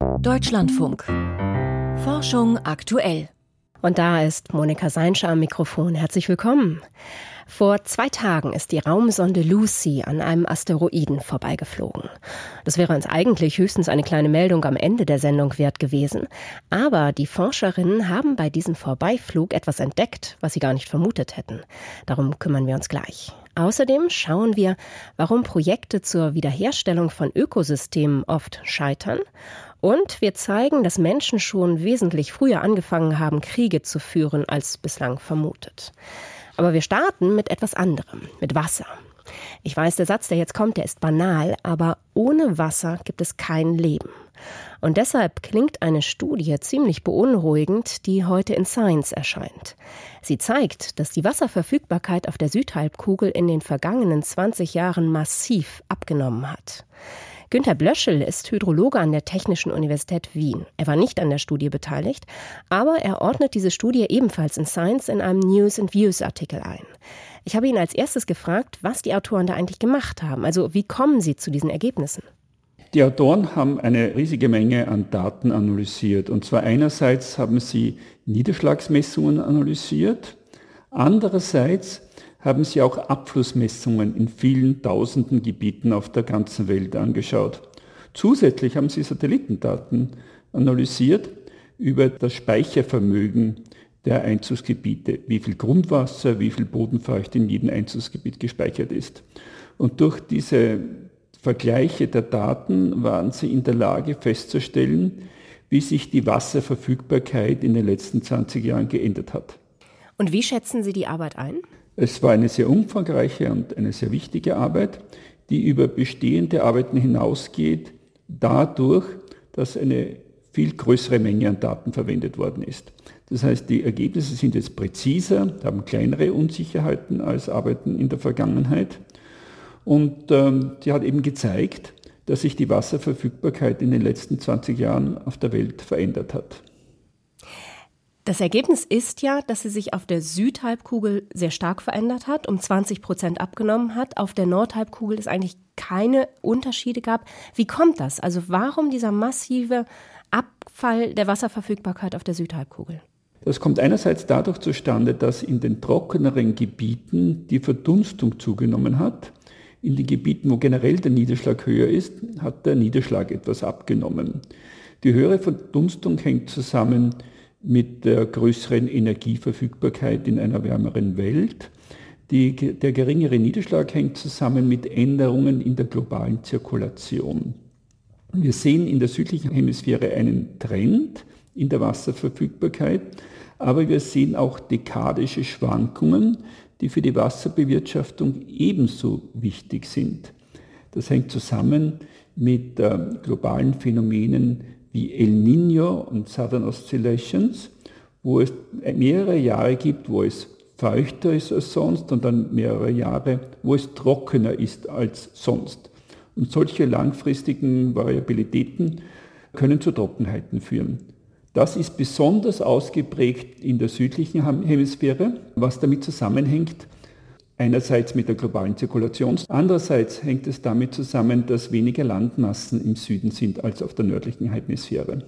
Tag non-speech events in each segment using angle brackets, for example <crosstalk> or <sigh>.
Deutschlandfunk. Forschung aktuell. Und da ist Monika Seinscher am Mikrofon. Herzlich willkommen. Vor zwei Tagen ist die Raumsonde Lucy an einem Asteroiden vorbeigeflogen. Das wäre uns eigentlich höchstens eine kleine Meldung am Ende der Sendung wert gewesen. Aber die Forscherinnen haben bei diesem Vorbeiflug etwas entdeckt, was sie gar nicht vermutet hätten. Darum kümmern wir uns gleich. Außerdem schauen wir, warum Projekte zur Wiederherstellung von Ökosystemen oft scheitern. Und wir zeigen, dass Menschen schon wesentlich früher angefangen haben, Kriege zu führen als bislang vermutet. Aber wir starten mit etwas anderem, mit Wasser. Ich weiß, der Satz, der jetzt kommt, der ist banal, aber ohne Wasser gibt es kein Leben. Und deshalb klingt eine Studie ziemlich beunruhigend, die heute in Science erscheint. Sie zeigt, dass die Wasserverfügbarkeit auf der Südhalbkugel in den vergangenen 20 Jahren massiv abgenommen hat. Günter Blöschel ist Hydrologe an der Technischen Universität Wien. Er war nicht an der Studie beteiligt, aber er ordnet diese Studie ebenfalls in Science in einem News and Views Artikel ein. Ich habe ihn als erstes gefragt, was die Autoren da eigentlich gemacht haben. Also wie kommen sie zu diesen Ergebnissen? Die Autoren haben eine riesige Menge an Daten analysiert. Und zwar einerseits haben sie Niederschlagsmessungen analysiert, andererseits haben sie auch Abflussmessungen in vielen tausenden Gebieten auf der ganzen Welt angeschaut. Zusätzlich haben sie Satellitendaten analysiert über das Speichervermögen der Einzugsgebiete, wie viel Grundwasser, wie viel Bodenfeucht in jedem Einzugsgebiet gespeichert ist. Und durch diese Vergleiche der Daten waren sie in der Lage festzustellen, wie sich die Wasserverfügbarkeit in den letzten 20 Jahren geändert hat. Und wie schätzen Sie die Arbeit ein? Es war eine sehr umfangreiche und eine sehr wichtige Arbeit, die über bestehende Arbeiten hinausgeht, dadurch, dass eine viel größere Menge an Daten verwendet worden ist. Das heißt, die Ergebnisse sind jetzt präziser, haben kleinere Unsicherheiten als Arbeiten in der Vergangenheit. Und ähm, die hat eben gezeigt, dass sich die Wasserverfügbarkeit in den letzten 20 Jahren auf der Welt verändert hat. Das Ergebnis ist ja, dass sie sich auf der Südhalbkugel sehr stark verändert hat, um 20 Prozent abgenommen hat. Auf der Nordhalbkugel es eigentlich keine Unterschiede gab. Wie kommt das? Also warum dieser massive Abfall der Wasserverfügbarkeit auf der Südhalbkugel? Das kommt einerseits dadurch zustande, dass in den trockeneren Gebieten die Verdunstung zugenommen hat. In den Gebieten, wo generell der Niederschlag höher ist, hat der Niederschlag etwas abgenommen. Die höhere Verdunstung hängt zusammen mit der größeren Energieverfügbarkeit in einer wärmeren Welt. Die, der geringere Niederschlag hängt zusammen mit Änderungen in der globalen Zirkulation. Wir sehen in der südlichen Hemisphäre einen Trend in der Wasserverfügbarkeit, aber wir sehen auch dekadische Schwankungen, die für die Wasserbewirtschaftung ebenso wichtig sind. Das hängt zusammen mit äh, globalen Phänomenen wie El Niño und Southern Oscillations, wo es mehrere Jahre gibt, wo es feuchter ist als sonst und dann mehrere Jahre, wo es trockener ist als sonst. Und solche langfristigen Variabilitäten können zu Trockenheiten führen. Das ist besonders ausgeprägt in der südlichen Hemisphäre, was damit zusammenhängt, Einerseits mit der globalen Zirkulation, andererseits hängt es damit zusammen, dass weniger Landmassen im Süden sind als auf der nördlichen Hemisphäre.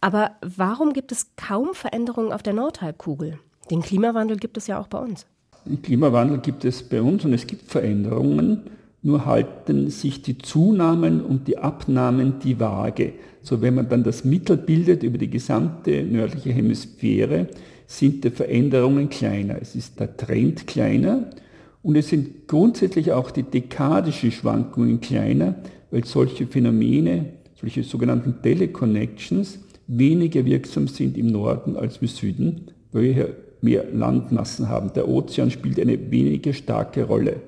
Aber warum gibt es kaum Veränderungen auf der Nordhalbkugel? Den Klimawandel gibt es ja auch bei uns. Den Klimawandel gibt es bei uns und es gibt Veränderungen, nur halten sich die Zunahmen und die Abnahmen die Waage. So wenn man dann das Mittel bildet über die gesamte nördliche Hemisphäre, sind die Veränderungen kleiner. Es ist der Trend kleiner und es sind grundsätzlich auch die dekadischen Schwankungen kleiner, weil solche Phänomene, solche sogenannten Teleconnections, weniger wirksam sind im Norden als im Süden, weil wir hier mehr Landmassen haben. Der Ozean spielt eine weniger starke Rolle.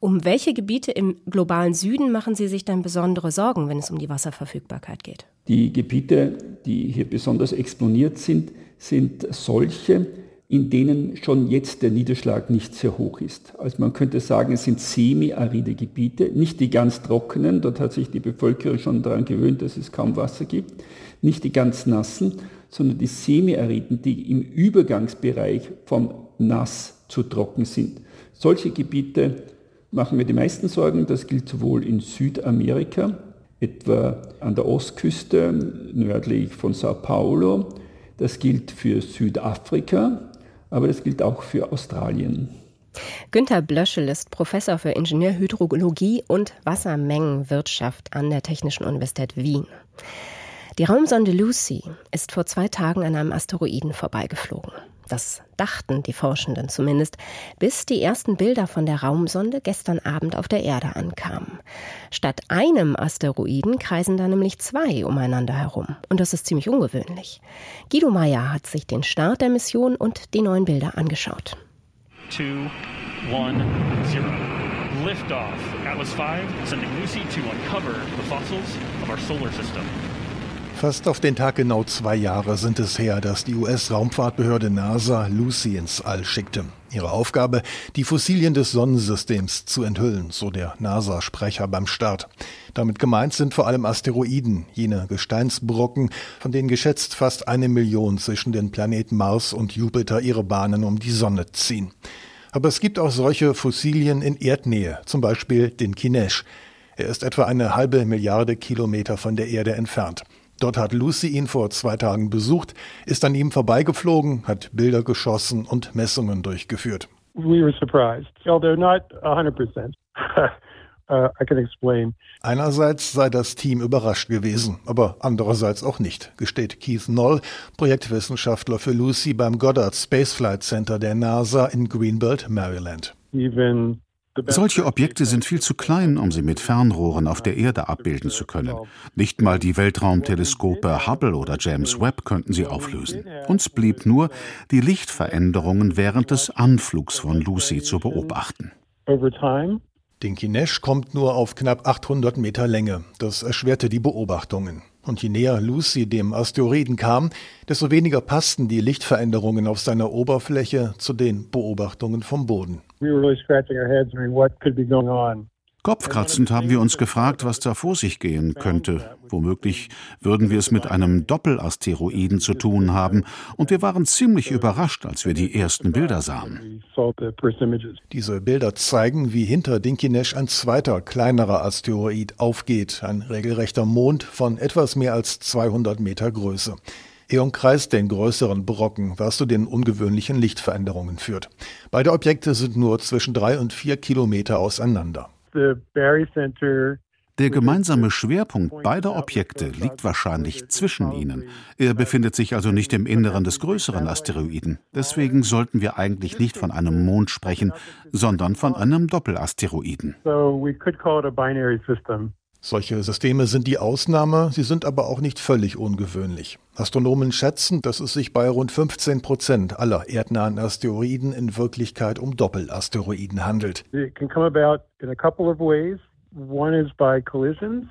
Um welche Gebiete im globalen Süden machen Sie sich dann besondere Sorgen, wenn es um die Wasserverfügbarkeit geht? Die Gebiete, die hier besonders exponiert sind, sind solche, in denen schon jetzt der Niederschlag nicht sehr hoch ist. Also man könnte sagen, es sind semi-aride Gebiete, nicht die ganz trockenen, dort hat sich die Bevölkerung schon daran gewöhnt, dass es kaum Wasser gibt, nicht die ganz nassen, sondern die semi-ariden, die im Übergangsbereich vom nass zu trocken sind. Solche Gebiete machen mir die meisten Sorgen, das gilt sowohl in Südamerika, etwa an der Ostküste nördlich von Sao Paulo. Das gilt für Südafrika, aber das gilt auch für Australien. Günter Blöschel ist Professor für Ingenieurhydrologie und Wassermengenwirtschaft an der Technischen Universität Wien. Die Raumsonde Lucy ist vor zwei Tagen an einem Asteroiden vorbeigeflogen. Das dachten die Forschenden zumindest, bis die ersten Bilder von der Raumsonde gestern Abend auf der Erde ankamen. Statt einem Asteroiden kreisen da nämlich zwei umeinander herum. Und das ist ziemlich ungewöhnlich. Guido Meyer hat sich den Start der Mission und die neuen Bilder angeschaut. Two, one, zero. Liftoff. Atlas V sending Lucy to uncover the fossils of our solar system. Fast auf den Tag genau zwei Jahre sind es her, dass die US-Raumfahrtbehörde NASA Lucy ins All schickte. Ihre Aufgabe, die Fossilien des Sonnensystems zu enthüllen, so der NASA-Sprecher beim Start. Damit gemeint sind vor allem Asteroiden, jene Gesteinsbrocken, von denen geschätzt fast eine Million zwischen den Planeten Mars und Jupiter ihre Bahnen um die Sonne ziehen. Aber es gibt auch solche Fossilien in Erdnähe, zum Beispiel den Kinesh. Er ist etwa eine halbe Milliarde Kilometer von der Erde entfernt. Dort hat Lucy ihn vor zwei Tagen besucht, ist an ihm vorbeigeflogen, hat Bilder geschossen und Messungen durchgeführt. We were surprised, although not 100%. <laughs> Uh, I can explain. Einerseits sei das Team überrascht gewesen, aber andererseits auch nicht, gesteht Keith Noll, Projektwissenschaftler für Lucy beim Goddard Space Flight Center der NASA in Greenbelt, Maryland. Even solche Objekte sind viel zu klein, um sie mit Fernrohren auf der Erde abbilden zu können. Nicht mal die Weltraumteleskope Hubble oder James Webb könnten sie auflösen. Uns blieb nur, die Lichtveränderungen während des Anflugs von Lucy zu beobachten. Den Kinesh kommt nur auf knapp 800 Meter Länge. Das erschwerte die Beobachtungen. Und je näher Lucy dem Asteroiden kam, desto weniger passten die Lichtveränderungen auf seiner Oberfläche zu den Beobachtungen vom Boden. Kopfkratzend haben wir uns gefragt, was da vor sich gehen könnte. Womöglich würden wir es mit einem Doppelasteroiden zu tun haben, und wir waren ziemlich überrascht, als wir die ersten Bilder sahen. Diese Bilder zeigen, wie hinter Dinkinesh ein zweiter, kleinerer Asteroid aufgeht, ein regelrechter Mond von etwas mehr als 200 Meter Größe. Er umkreist den größeren Brocken, was zu den ungewöhnlichen Lichtveränderungen führt. Beide Objekte sind nur zwischen drei und vier Kilometer auseinander. Der gemeinsame Schwerpunkt beider Objekte liegt wahrscheinlich zwischen ihnen. Er befindet sich also nicht im Inneren des größeren Asteroiden. Deswegen sollten wir eigentlich nicht von einem Mond sprechen, sondern von einem Doppelasteroiden. Solche Systeme sind die Ausnahme, sie sind aber auch nicht völlig ungewöhnlich. Astronomen schätzen, dass es sich bei rund 15 Prozent aller erdnahen Asteroiden in Wirklichkeit um Doppelasteroiden handelt. It can come about in a couple of ways. One is by collisions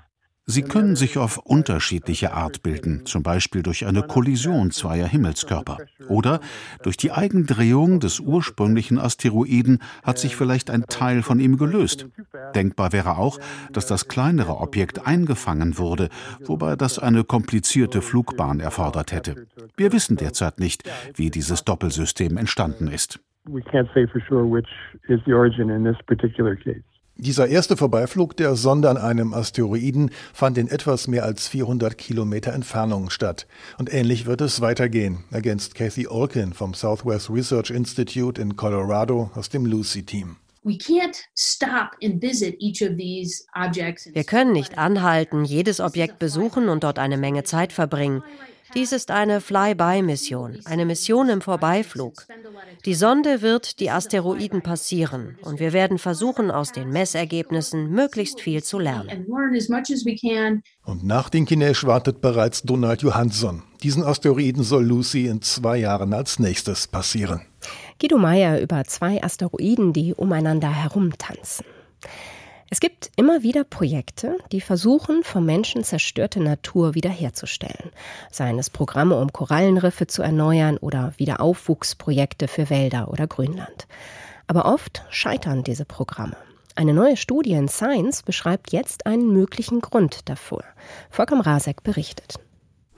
Sie können sich auf unterschiedliche Art bilden, zum Beispiel durch eine Kollision zweier Himmelskörper. Oder durch die Eigendrehung des ursprünglichen Asteroiden hat sich vielleicht ein Teil von ihm gelöst. Denkbar wäre auch, dass das kleinere Objekt eingefangen wurde, wobei das eine komplizierte Flugbahn erfordert hätte. Wir wissen derzeit nicht, wie dieses Doppelsystem entstanden ist. We can't say for sure which is the origin in this particular case. Dieser erste Vorbeiflug der Sonde an einem Asteroiden fand in etwas mehr als 400 Kilometer Entfernung statt. Und ähnlich wird es weitergehen, ergänzt Kathy Olkin vom Southwest Research Institute in Colorado aus dem Lucy-Team. Wir können nicht anhalten, jedes Objekt besuchen und dort eine Menge Zeit verbringen. Dies ist eine Fly-by-Mission, eine Mission im Vorbeiflug. Die Sonde wird die Asteroiden passieren und wir werden versuchen, aus den Messergebnissen möglichst viel zu lernen. Und nach den Kinesh wartet bereits Donald Johansson. Diesen Asteroiden soll Lucy in zwei Jahren als nächstes passieren. Guido Meyer über zwei Asteroiden, die umeinander herumtanzen. Es gibt immer wieder Projekte, die versuchen, vom Menschen zerstörte Natur wiederherzustellen. Seien es Programme, um Korallenriffe zu erneuern oder Wiederaufwuchsprojekte für Wälder oder Grünland. Aber oft scheitern diese Programme. Eine neue Studie in Science beschreibt jetzt einen möglichen Grund dafür. Volker Rasek berichtet.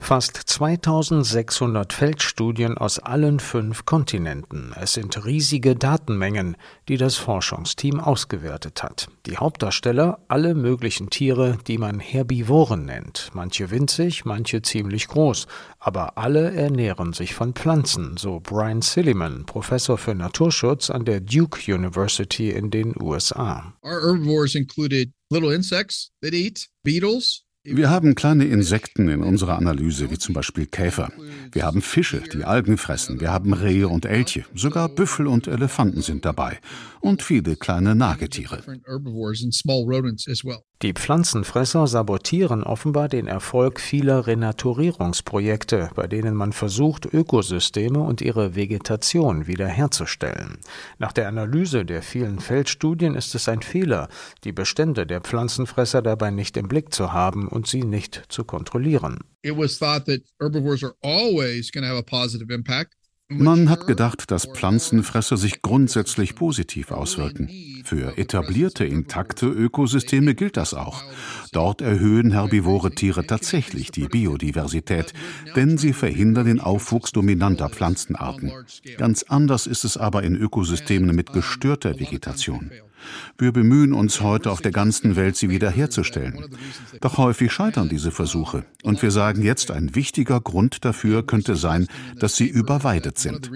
Fast 2600 Feldstudien aus allen fünf Kontinenten. Es sind riesige Datenmengen, die das Forschungsteam ausgewertet hat. Die Hauptdarsteller alle möglichen Tiere, die man Herbivoren nennt. Manche winzig, manche ziemlich groß. Aber alle ernähren sich von Pflanzen, so Brian Silliman, Professor für Naturschutz an der Duke University in den USA. Our herbivores included little insects that eat beetles, wir haben kleine Insekten in unserer Analyse, wie zum Beispiel Käfer. Wir haben Fische, die Algen fressen. Wir haben Rehe und Elche. Sogar Büffel und Elefanten sind dabei. Und viele kleine Nagetiere. Die Pflanzenfresser sabotieren offenbar den Erfolg vieler Renaturierungsprojekte, bei denen man versucht, Ökosysteme und ihre Vegetation wiederherzustellen. Nach der Analyse der vielen Feldstudien ist es ein Fehler, die Bestände der Pflanzenfresser dabei nicht im Blick zu haben und sie nicht zu kontrollieren. It was thought that herbivores are always going to have a positive impact. Man hat gedacht, dass Pflanzenfresser sich grundsätzlich positiv auswirken. Für etablierte, intakte Ökosysteme gilt das auch. Dort erhöhen herbivore Tiere tatsächlich die Biodiversität, denn sie verhindern den Aufwuchs dominanter Pflanzenarten. Ganz anders ist es aber in Ökosystemen mit gestörter Vegetation. Wir bemühen uns heute auf der ganzen Welt, sie wiederherzustellen. Doch häufig scheitern diese Versuche. Und wir sagen jetzt, ein wichtiger Grund dafür könnte sein, dass sie überweidet sind.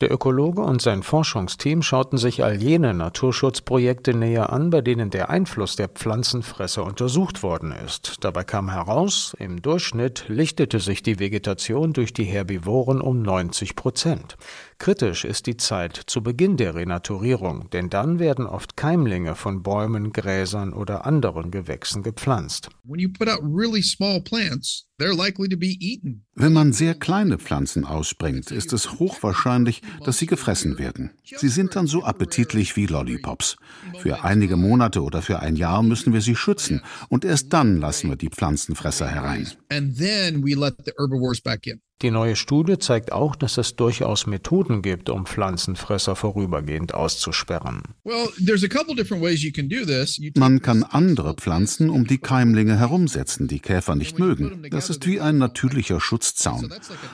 Der Ökologe und sein Forschungsteam schauten sich all jene Naturschutzprojekte näher an, bei denen der Einfluss der Pflanzenfresser untersucht worden ist. Dabei kam heraus, im Durchschnitt lichtete sich die Vegetation durch die Herbivoren um 90 Prozent. Kritisch ist die Zeit zu Beginn der Renaturierung, denn dann werden oft Keimlinge von Bäumen, Gräsern oder anderen Gewächsen gepflanzt. Wenn man sehr kleine Pflanzen ausbringt, ist es hochwahrscheinlich, dass sie gefressen werden. Sie sind dann so appetitlich wie Lollipops. Für einige Monate oder für ein Jahr müssen wir sie schützen und erst dann lassen wir die Pflanzenfresser herein. Die neue Studie zeigt auch, dass es durchaus Methoden gibt, um Pflanzenfresser vorübergehend auszusperren. Man kann andere Pflanzen um die Keimlinge herumsetzen, die Käfer nicht mögen. Das ist wie ein natürlicher Schutzzaun.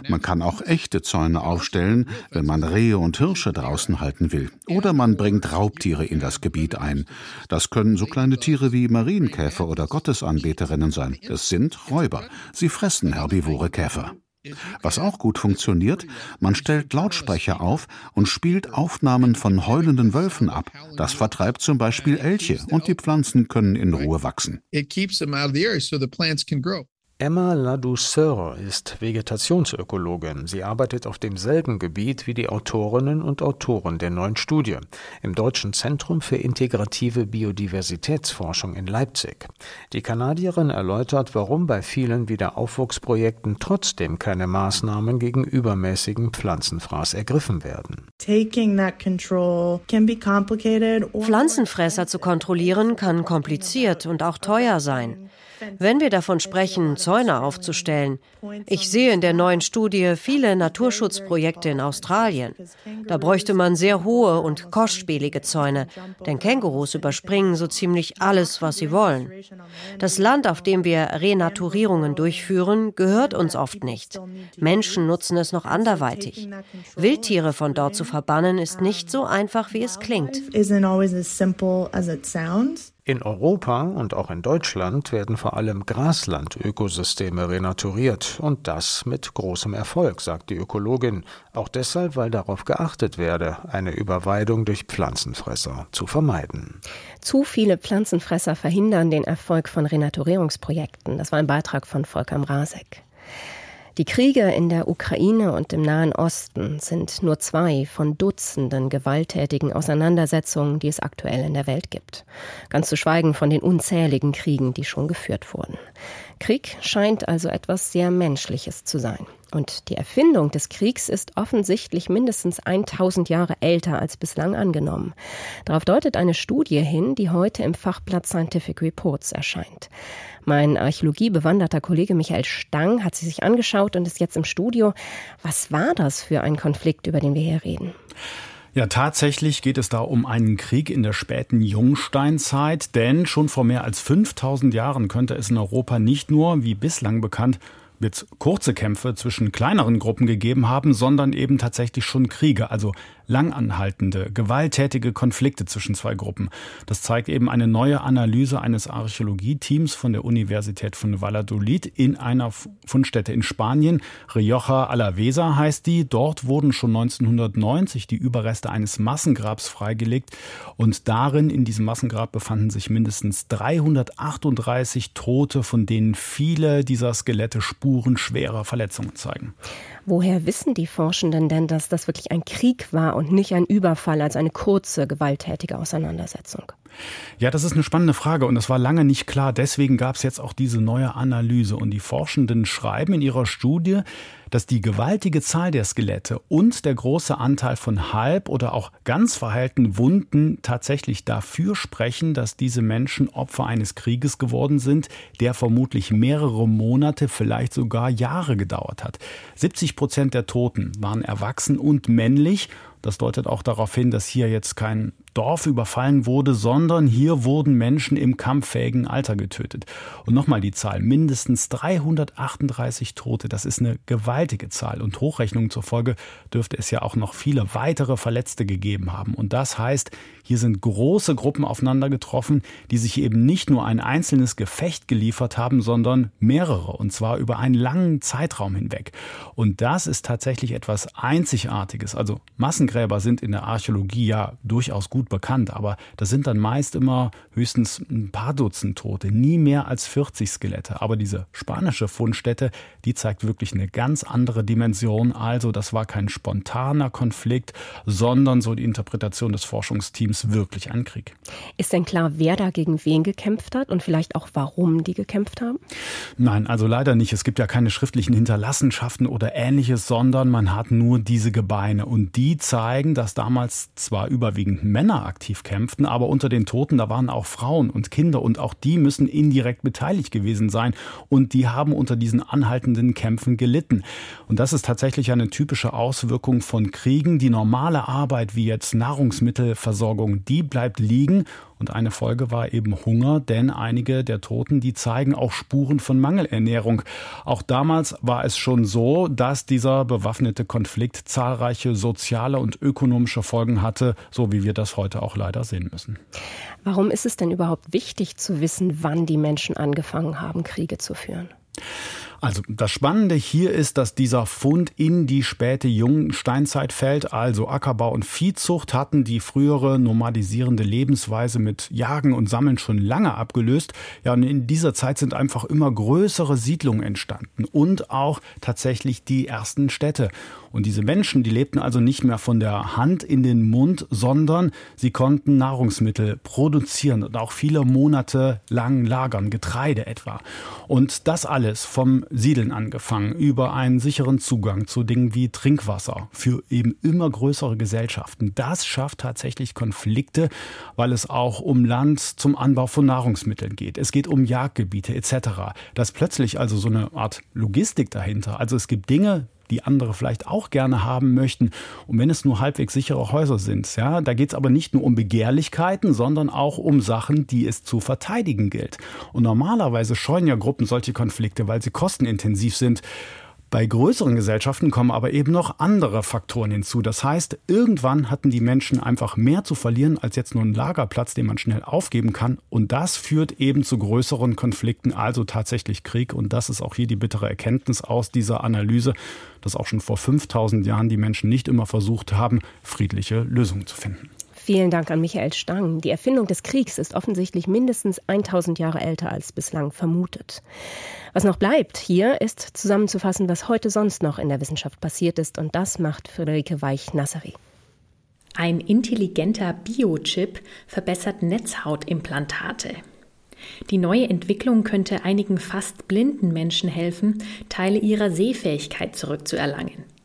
Man kann auch echte Zäune aufstellen, wenn man Rehe und Hirsche draußen halten will. Oder man bringt Raubtiere in das Gebiet ein. Das können so kleine Tiere wie Marienkäfer oder Gottesanbeterinnen sein. Es sind Räuber. Sie fressen herbivore Käfer. Was auch gut funktioniert, man stellt Lautsprecher auf und spielt Aufnahmen von heulenden Wölfen ab. Das vertreibt zum Beispiel Elche und die Pflanzen können in Ruhe wachsen. Emma Ladouceur ist Vegetationsökologin. Sie arbeitet auf demselben Gebiet wie die Autorinnen und Autoren der neuen Studie im Deutschen Zentrum für integrative Biodiversitätsforschung in Leipzig. Die Kanadierin erläutert, warum bei vielen Wiederaufwuchsprojekten trotzdem keine Maßnahmen gegen übermäßigen Pflanzenfraß ergriffen werden. Pflanzenfresser zu kontrollieren kann kompliziert und auch teuer sein. Wenn wir davon sprechen, Zäune aufzustellen, ich sehe in der neuen Studie viele Naturschutzprojekte in Australien. Da bräuchte man sehr hohe und kostspielige Zäune, denn Kängurus überspringen so ziemlich alles, was sie wollen. Das Land, auf dem wir Renaturierungen durchführen, gehört uns oft nicht. Menschen nutzen es noch anderweitig. Wildtiere von dort zu verbannen, ist nicht so einfach, wie es klingt. In Europa und auch in Deutschland werden vor allem Graslandökosysteme renaturiert und das mit großem Erfolg, sagt die Ökologin, auch deshalb, weil darauf geachtet werde, eine Überweidung durch Pflanzenfresser zu vermeiden. Zu viele Pflanzenfresser verhindern den Erfolg von Renaturierungsprojekten. Das war ein Beitrag von Volker Mrazek. Die Kriege in der Ukraine und im Nahen Osten sind nur zwei von Dutzenden gewalttätigen Auseinandersetzungen, die es aktuell in der Welt gibt. Ganz zu schweigen von den unzähligen Kriegen, die schon geführt wurden. Krieg scheint also etwas sehr Menschliches zu sein. Und die Erfindung des Kriegs ist offensichtlich mindestens 1000 Jahre älter als bislang angenommen. Darauf deutet eine Studie hin, die heute im Fachblatt Scientific Reports erscheint. Mein archäologiebewanderter Kollege Michael Stang hat sie sich angeschaut und ist jetzt im Studio. Was war das für ein Konflikt, über den wir hier reden? Ja, tatsächlich geht es da um einen Krieg in der späten Jungsteinzeit, denn schon vor mehr als 5000 Jahren könnte es in Europa nicht nur, wie bislang bekannt, jetzt kurze Kämpfe zwischen kleineren Gruppen gegeben haben, sondern eben tatsächlich schon Kriege, also langanhaltende, gewalttätige Konflikte zwischen zwei Gruppen. Das zeigt eben eine neue Analyse eines Archäologieteams von der Universität von Valladolid in einer Fundstätte in Spanien. Rioja Alavesa heißt die. Dort wurden schon 1990 die Überreste eines Massengrabs freigelegt und darin, in diesem Massengrab, befanden sich mindestens 338 Tote, von denen viele dieser Skelette Spuren schwerer Verletzungen zeigen. Woher wissen die Forschenden denn, dass das wirklich ein Krieg war und nicht ein Überfall als eine kurze, gewalttätige Auseinandersetzung? Ja, das ist eine spannende Frage und es war lange nicht klar. Deswegen gab es jetzt auch diese neue Analyse. Und die Forschenden schreiben in ihrer Studie, dass die gewaltige Zahl der Skelette und der große Anteil von halb oder auch ganz verheilten Wunden tatsächlich dafür sprechen, dass diese Menschen Opfer eines Krieges geworden sind, der vermutlich mehrere Monate, vielleicht sogar Jahre gedauert hat. 70 Prozent der Toten waren erwachsen und männlich. Das deutet auch darauf hin, dass hier jetzt kein Dorf überfallen wurde, sondern hier wurden Menschen im kampffähigen Alter getötet. Und nochmal die Zahl, mindestens 338 Tote, das ist eine gewaltige Zahl. Und Hochrechnungen zur Folge dürfte es ja auch noch viele weitere Verletzte gegeben haben. Und das heißt, hier sind große Gruppen aufeinander getroffen, die sich eben nicht nur ein einzelnes Gefecht geliefert haben, sondern mehrere, und zwar über einen langen Zeitraum hinweg. Und das ist tatsächlich etwas Einzigartiges. Also Massengräber sind in der Archäologie ja durchaus gut bekannt, aber das sind dann meist immer höchstens ein paar Dutzend Tote, nie mehr als 40 Skelette. Aber diese spanische Fundstätte, die zeigt wirklich eine ganz andere Dimension. Also das war kein spontaner Konflikt, sondern so die Interpretation des Forschungsteams wirklich ein Krieg. Ist denn klar, wer da gegen wen gekämpft hat und vielleicht auch warum die gekämpft haben? Nein, also leider nicht. Es gibt ja keine schriftlichen Hinterlassenschaften oder ähnliches, sondern man hat nur diese Gebeine. Und die zeigen, dass damals zwar überwiegend Männer aktiv kämpften, aber unter den Toten, da waren auch Frauen und Kinder und auch die müssen indirekt beteiligt gewesen sein. Und die haben unter diesen anhaltenden Kämpfen gelitten. Und das ist tatsächlich eine typische Auswirkung von Kriegen. Die normale Arbeit wie jetzt Nahrungsmittelversorgung Versorgung, die bleibt liegen. Und eine Folge war eben Hunger, denn einige der Toten, die zeigen auch Spuren von Mangelernährung. Auch damals war es schon so, dass dieser bewaffnete Konflikt zahlreiche soziale und ökonomische Folgen hatte, so wie wir das heute auch leider sehen müssen. Warum ist es denn überhaupt wichtig zu wissen, wann die Menschen angefangen haben, Kriege zu führen? Also das Spannende hier ist, dass dieser Fund in die späte Jungsteinzeit fällt. Also Ackerbau und Viehzucht hatten die frühere nomadisierende Lebensweise mit Jagen und Sammeln schon lange abgelöst. Ja, und in dieser Zeit sind einfach immer größere Siedlungen entstanden und auch tatsächlich die ersten Städte. Und diese Menschen, die lebten also nicht mehr von der Hand in den Mund, sondern sie konnten Nahrungsmittel produzieren und auch viele Monate lang lagern, Getreide etwa. Und das alles vom Siedeln angefangen, über einen sicheren Zugang zu Dingen wie Trinkwasser für eben immer größere Gesellschaften. Das schafft tatsächlich Konflikte, weil es auch um Land zum Anbau von Nahrungsmitteln geht. Es geht um Jagdgebiete etc. Da ist plötzlich also so eine Art Logistik dahinter. Also es gibt Dinge, die andere vielleicht auch gerne haben möchten. Und wenn es nur halbwegs sichere Häuser sind, ja, da geht es aber nicht nur um Begehrlichkeiten, sondern auch um Sachen, die es zu verteidigen gilt. Und normalerweise scheuen ja Gruppen solche Konflikte, weil sie kostenintensiv sind. Bei größeren Gesellschaften kommen aber eben noch andere Faktoren hinzu. Das heißt, irgendwann hatten die Menschen einfach mehr zu verlieren als jetzt nur einen Lagerplatz, den man schnell aufgeben kann. Und das führt eben zu größeren Konflikten, also tatsächlich Krieg. Und das ist auch hier die bittere Erkenntnis aus dieser Analyse, dass auch schon vor 5000 Jahren die Menschen nicht immer versucht haben, friedliche Lösungen zu finden. Vielen Dank an Michael Stang. Die Erfindung des Kriegs ist offensichtlich mindestens 1000 Jahre älter als bislang vermutet. Was noch bleibt hier ist zusammenzufassen, was heute sonst noch in der Wissenschaft passiert ist. Und das macht Friederike Weich-Nasseri. Ein intelligenter Biochip verbessert Netzhautimplantate. Die neue Entwicklung könnte einigen fast blinden Menschen helfen, Teile ihrer Sehfähigkeit zurückzuerlangen.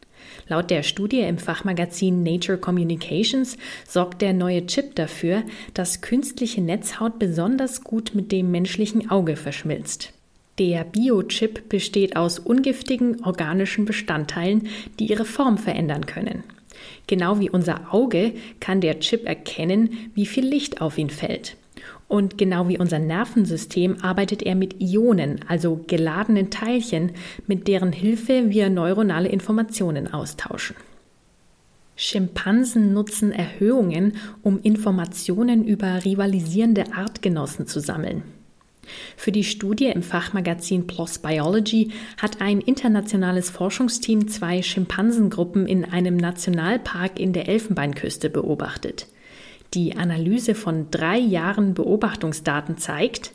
Laut der Studie im Fachmagazin Nature Communications sorgt der neue Chip dafür, dass künstliche Netzhaut besonders gut mit dem menschlichen Auge verschmilzt. Der Biochip besteht aus ungiftigen organischen Bestandteilen, die ihre Form verändern können. Genau wie unser Auge kann der Chip erkennen, wie viel Licht auf ihn fällt. Und genau wie unser Nervensystem arbeitet er mit Ionen, also geladenen Teilchen, mit deren Hilfe wir neuronale Informationen austauschen. Schimpansen nutzen Erhöhungen, um Informationen über rivalisierende Artgenossen zu sammeln. Für die Studie im Fachmagazin PLOS Biology hat ein internationales Forschungsteam zwei Schimpansengruppen in einem Nationalpark in der Elfenbeinküste beobachtet. Die Analyse von drei Jahren Beobachtungsdaten zeigt,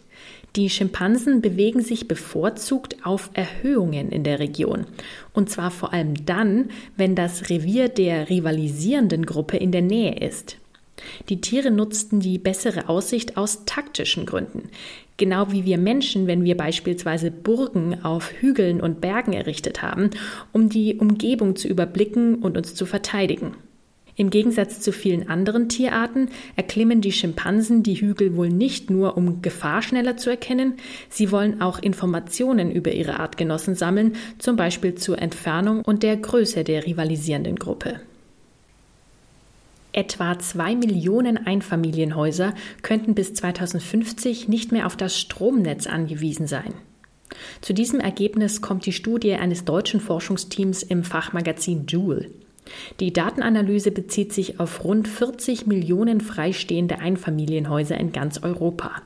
die Schimpansen bewegen sich bevorzugt auf Erhöhungen in der Region. Und zwar vor allem dann, wenn das Revier der rivalisierenden Gruppe in der Nähe ist. Die Tiere nutzten die bessere Aussicht aus taktischen Gründen. Genau wie wir Menschen, wenn wir beispielsweise Burgen auf Hügeln und Bergen errichtet haben, um die Umgebung zu überblicken und uns zu verteidigen. Im Gegensatz zu vielen anderen Tierarten erklimmen die Schimpansen die Hügel wohl nicht nur, um Gefahr schneller zu erkennen, sie wollen auch Informationen über ihre Artgenossen sammeln, zum Beispiel zur Entfernung und der Größe der rivalisierenden Gruppe. Etwa zwei Millionen Einfamilienhäuser könnten bis 2050 nicht mehr auf das Stromnetz angewiesen sein. Zu diesem Ergebnis kommt die Studie eines deutschen Forschungsteams im Fachmagazin Joule. Die Datenanalyse bezieht sich auf rund 40 Millionen freistehende Einfamilienhäuser in ganz Europa.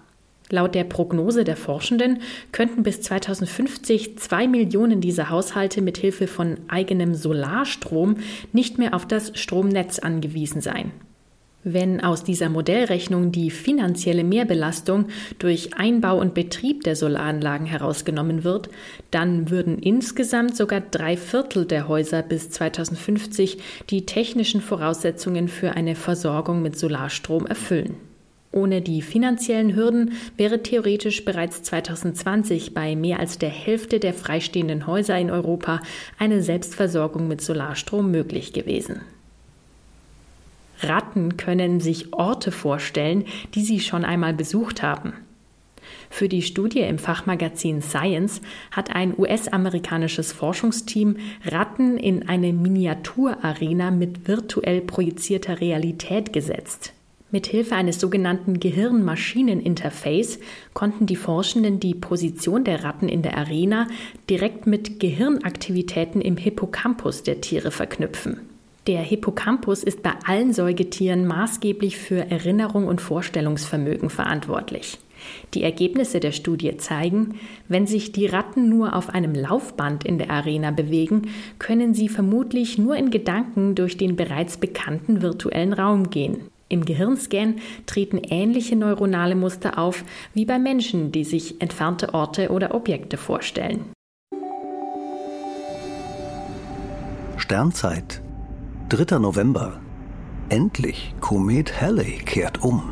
Laut der Prognose der Forschenden könnten bis 2050 zwei Millionen dieser Haushalte mit Hilfe von eigenem Solarstrom nicht mehr auf das Stromnetz angewiesen sein. Wenn aus dieser Modellrechnung die finanzielle Mehrbelastung durch Einbau und Betrieb der Solaranlagen herausgenommen wird, dann würden insgesamt sogar drei Viertel der Häuser bis 2050 die technischen Voraussetzungen für eine Versorgung mit Solarstrom erfüllen. Ohne die finanziellen Hürden wäre theoretisch bereits 2020 bei mehr als der Hälfte der freistehenden Häuser in Europa eine Selbstversorgung mit Solarstrom möglich gewesen. Ratten können sich Orte vorstellen, die sie schon einmal besucht haben. Für die Studie im Fachmagazin Science hat ein US-amerikanisches Forschungsteam Ratten in eine Miniaturarena mit virtuell projizierter Realität gesetzt. Mithilfe eines sogenannten Gehirn-Maschinen-Interface konnten die Forschenden die Position der Ratten in der Arena direkt mit Gehirnaktivitäten im Hippocampus der Tiere verknüpfen. Der Hippocampus ist bei allen Säugetieren maßgeblich für Erinnerung und Vorstellungsvermögen verantwortlich. Die Ergebnisse der Studie zeigen, wenn sich die Ratten nur auf einem Laufband in der Arena bewegen, können sie vermutlich nur in Gedanken durch den bereits bekannten virtuellen Raum gehen. Im Gehirnscan treten ähnliche neuronale Muster auf wie bei Menschen, die sich entfernte Orte oder Objekte vorstellen. Sternzeit, 3. November. Endlich, Komet Halley kehrt um.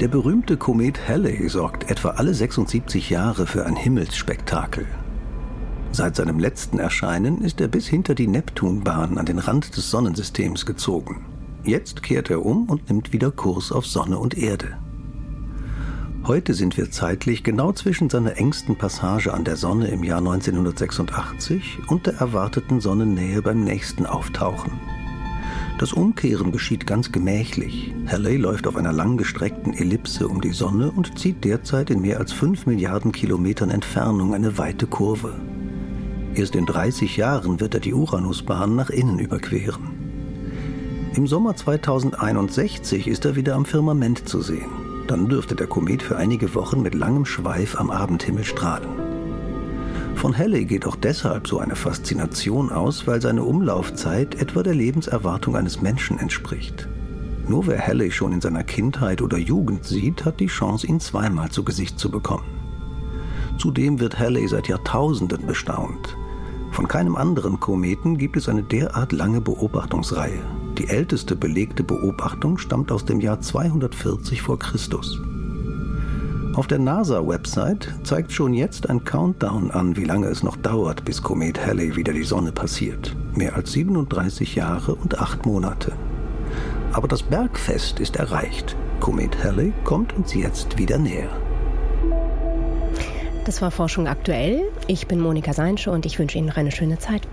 Der berühmte Komet Halley sorgt etwa alle 76 Jahre für ein Himmelsspektakel. Seit seinem letzten Erscheinen ist er bis hinter die Neptunbahn an den Rand des Sonnensystems gezogen. Jetzt kehrt er um und nimmt wieder Kurs auf Sonne und Erde. Heute sind wir zeitlich genau zwischen seiner engsten Passage an der Sonne im Jahr 1986 und der erwarteten Sonnennähe beim nächsten Auftauchen. Das Umkehren geschieht ganz gemächlich. Halley läuft auf einer langgestreckten Ellipse um die Sonne und zieht derzeit in mehr als 5 Milliarden Kilometern Entfernung eine weite Kurve. Erst in 30 Jahren wird er die Uranusbahn nach innen überqueren. Im Sommer 2061 ist er wieder am Firmament zu sehen. Dann dürfte der Komet für einige Wochen mit langem Schweif am Abendhimmel strahlen. Von Halley geht auch deshalb so eine Faszination aus, weil seine Umlaufzeit etwa der Lebenserwartung eines Menschen entspricht. Nur wer Halley schon in seiner Kindheit oder Jugend sieht, hat die Chance, ihn zweimal zu Gesicht zu bekommen. Zudem wird Halley seit Jahrtausenden bestaunt. Von keinem anderen Kometen gibt es eine derart lange Beobachtungsreihe. Die älteste belegte Beobachtung stammt aus dem Jahr 240 vor Christus. Auf der NASA-Website zeigt schon jetzt ein Countdown an, wie lange es noch dauert, bis Komet Halley wieder die Sonne passiert. Mehr als 37 Jahre und 8 Monate. Aber das Bergfest ist erreicht. Komet Halley kommt uns jetzt wieder näher. Das war Forschung aktuell. Ich bin Monika Seinsche und ich wünsche Ihnen noch eine schöne Zeit.